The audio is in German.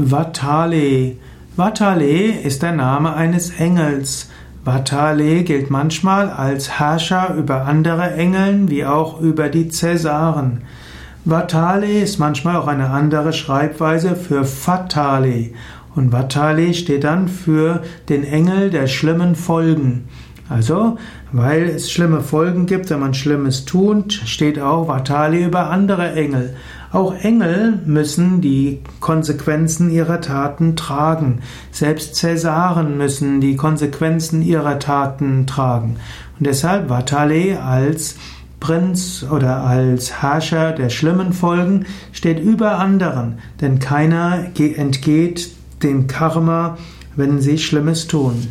Vatale. Vatale ist der Name eines Engels. Vatale gilt manchmal als Herrscher über andere Engeln wie auch über die Cäsaren. Vatale ist manchmal auch eine andere Schreibweise für Fatale. Und Vatale steht dann für den Engel der schlimmen Folgen. Also, weil es schlimme Folgen gibt, wenn man Schlimmes tut, steht auch Vatali über andere Engel. Auch Engel müssen die Konsequenzen ihrer Taten tragen. Selbst Cäsaren müssen die Konsequenzen ihrer Taten tragen. Und deshalb Vatale als Prinz oder als Herrscher der schlimmen Folgen steht über anderen, denn keiner entgeht dem Karma, wenn sie Schlimmes tun.